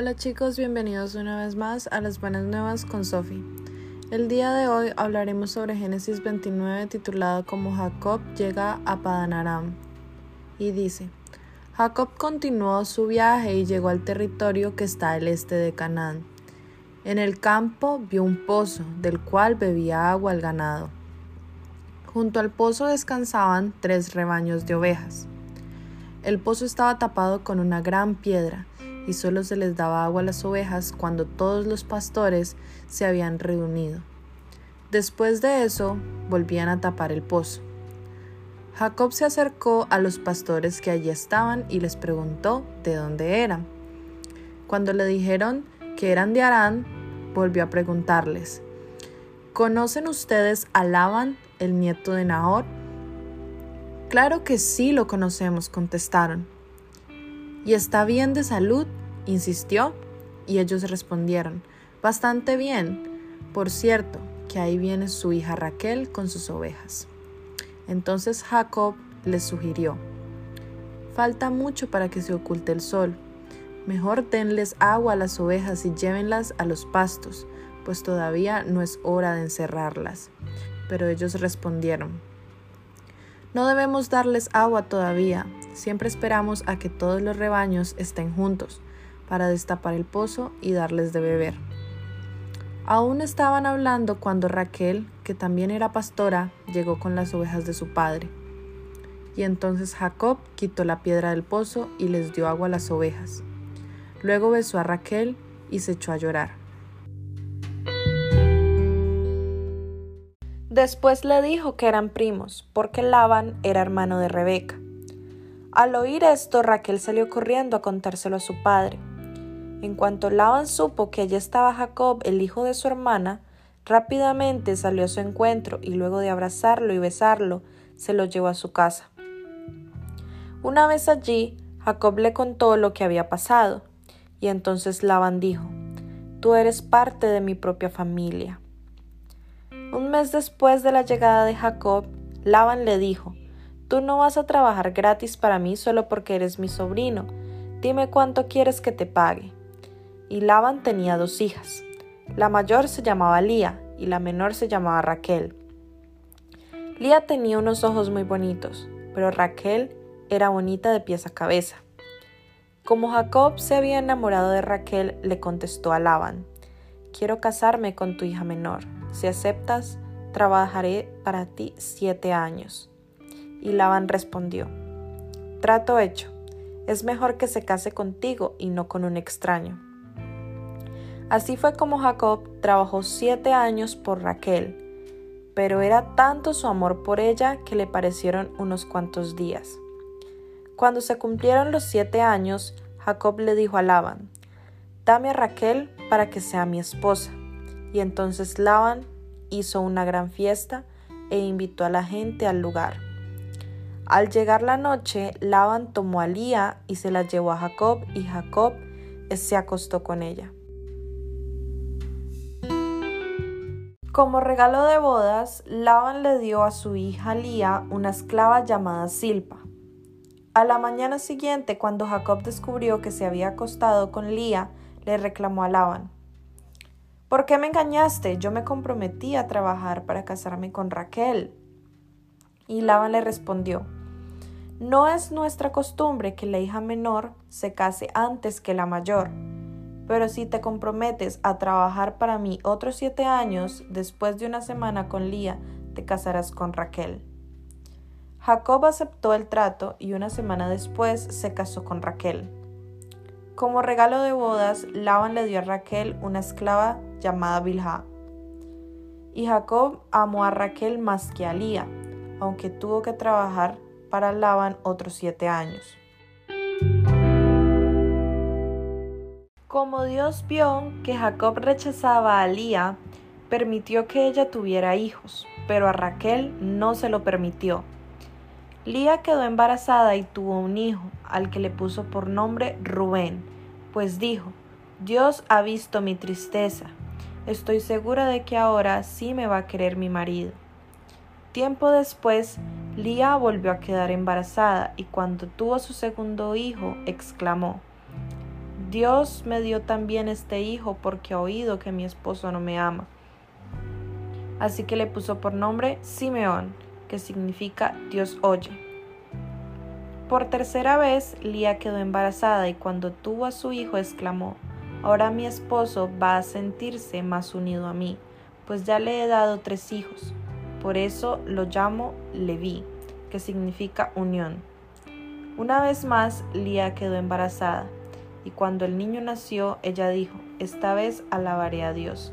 Hola chicos, bienvenidos una vez más a las buenas nuevas con Sophie. El día de hoy hablaremos sobre Génesis 29 titulado como Jacob llega a Padanaram y dice, Jacob continuó su viaje y llegó al territorio que está al este de Canaán. En el campo vio un pozo del cual bebía agua el ganado. Junto al pozo descansaban tres rebaños de ovejas. El pozo estaba tapado con una gran piedra y solo se les daba agua a las ovejas cuando todos los pastores se habían reunido. Después de eso, volvían a tapar el pozo. Jacob se acercó a los pastores que allí estaban y les preguntó de dónde eran. Cuando le dijeron que eran de Arán, volvió a preguntarles, ¿Conocen ustedes a Laban, el nieto de Nahor? Claro que sí lo conocemos, contestaron. ¿Y está bien de salud? insistió, y ellos respondieron, bastante bien. Por cierto, que ahí viene su hija Raquel con sus ovejas. Entonces Jacob les sugirió, falta mucho para que se oculte el sol. Mejor denles agua a las ovejas y llévenlas a los pastos, pues todavía no es hora de encerrarlas. Pero ellos respondieron, no debemos darles agua todavía, siempre esperamos a que todos los rebaños estén juntos para destapar el pozo y darles de beber. Aún estaban hablando cuando Raquel, que también era pastora, llegó con las ovejas de su padre. Y entonces Jacob quitó la piedra del pozo y les dio agua a las ovejas. Luego besó a Raquel y se echó a llorar. Después le dijo que eran primos, porque Laban era hermano de Rebeca. Al oír esto, Raquel salió corriendo a contárselo a su padre. En cuanto Laban supo que allí estaba Jacob, el hijo de su hermana, rápidamente salió a su encuentro y luego de abrazarlo y besarlo, se lo llevó a su casa. Una vez allí, Jacob le contó lo que había pasado, y entonces Laban dijo, Tú eres parte de mi propia familia. Un mes después de la llegada de Jacob, Laban le dijo, Tú no vas a trabajar gratis para mí solo porque eres mi sobrino. Dime cuánto quieres que te pague y Laban tenía dos hijas. La mayor se llamaba Lía y la menor se llamaba Raquel. Lía tenía unos ojos muy bonitos, pero Raquel era bonita de pies a cabeza. Como Jacob se había enamorado de Raquel, le contestó a Laban, Quiero casarme con tu hija menor. Si aceptas, trabajaré para ti siete años. Y Laban respondió, Trato hecho. Es mejor que se case contigo y no con un extraño. Así fue como Jacob trabajó siete años por Raquel, pero era tanto su amor por ella que le parecieron unos cuantos días. Cuando se cumplieron los siete años, Jacob le dijo a Laban, Dame a Raquel para que sea mi esposa. Y entonces Laban hizo una gran fiesta e invitó a la gente al lugar. Al llegar la noche, Laban tomó a Lía y se la llevó a Jacob y Jacob se acostó con ella. Como regalo de bodas, Laban le dio a su hija Lía una esclava llamada Silpa. A la mañana siguiente, cuando Jacob descubrió que se había acostado con Lía, le reclamó a Laban. ¿Por qué me engañaste? Yo me comprometí a trabajar para casarme con Raquel. Y Laban le respondió, No es nuestra costumbre que la hija menor se case antes que la mayor pero si te comprometes a trabajar para mí otros siete años, después de una semana con Lía, te casarás con Raquel. Jacob aceptó el trato y una semana después se casó con Raquel. Como regalo de bodas, Laban le dio a Raquel una esclava llamada Bilha. Y Jacob amó a Raquel más que a Lía, aunque tuvo que trabajar para Laban otros siete años. Como Dios vio que Jacob rechazaba a Lía, permitió que ella tuviera hijos, pero a Raquel no se lo permitió. Lía quedó embarazada y tuvo un hijo, al que le puso por nombre Rubén, pues dijo, Dios ha visto mi tristeza, estoy segura de que ahora sí me va a querer mi marido. Tiempo después, Lía volvió a quedar embarazada y cuando tuvo su segundo hijo, exclamó, Dios me dio también este hijo porque ha oído que mi esposo no me ama. Así que le puso por nombre Simeón, que significa Dios oye. Por tercera vez, Lía quedó embarazada y cuando tuvo a su hijo exclamó, Ahora mi esposo va a sentirse más unido a mí, pues ya le he dado tres hijos. Por eso lo llamo Leví, que significa unión. Una vez más, Lía quedó embarazada y cuando el niño nació, ella dijo, esta vez alabaré a Dios.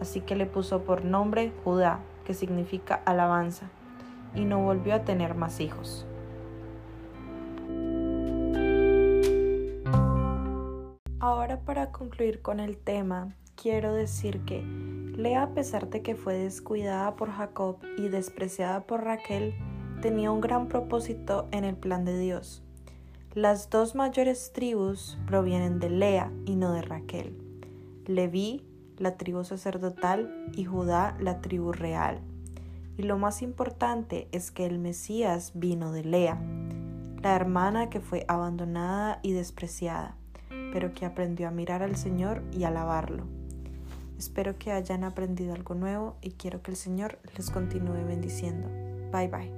Así que le puso por nombre Judá, que significa alabanza, y no volvió a tener más hijos. Ahora para concluir con el tema, quiero decir que Lea, a pesar de que fue descuidada por Jacob y despreciada por Raquel, tenía un gran propósito en el plan de Dios. Las dos mayores tribus provienen de Lea y no de Raquel. Leví, la tribu sacerdotal, y Judá, la tribu real. Y lo más importante es que el Mesías vino de Lea, la hermana que fue abandonada y despreciada, pero que aprendió a mirar al Señor y alabarlo. Espero que hayan aprendido algo nuevo y quiero que el Señor les continúe bendiciendo. Bye bye.